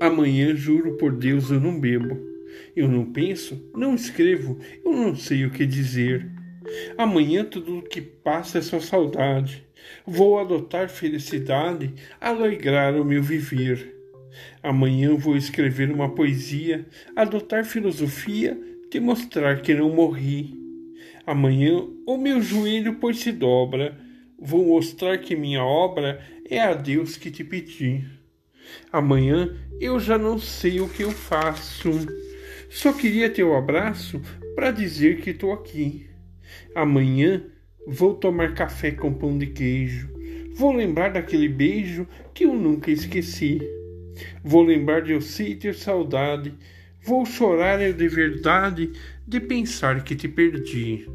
Amanhã, juro por Deus, eu não bebo. Eu não penso, não escrevo, eu não sei o que dizer. Amanhã tudo o que passa é só saudade. Vou adotar felicidade, alegrar o meu viver. Amanhã vou escrever uma poesia, adotar filosofia, te mostrar que não morri. Amanhã o meu joelho pois se dobra, vou mostrar que minha obra é a Deus que te pedi. Amanhã eu já não sei o que eu faço. Só queria teu abraço para dizer que estou aqui. Amanhã vou tomar café com pão de queijo. Vou lembrar daquele beijo que eu nunca esqueci. Vou lembrar de eu sei ter saudade. Vou chorar de verdade de pensar que te perdi.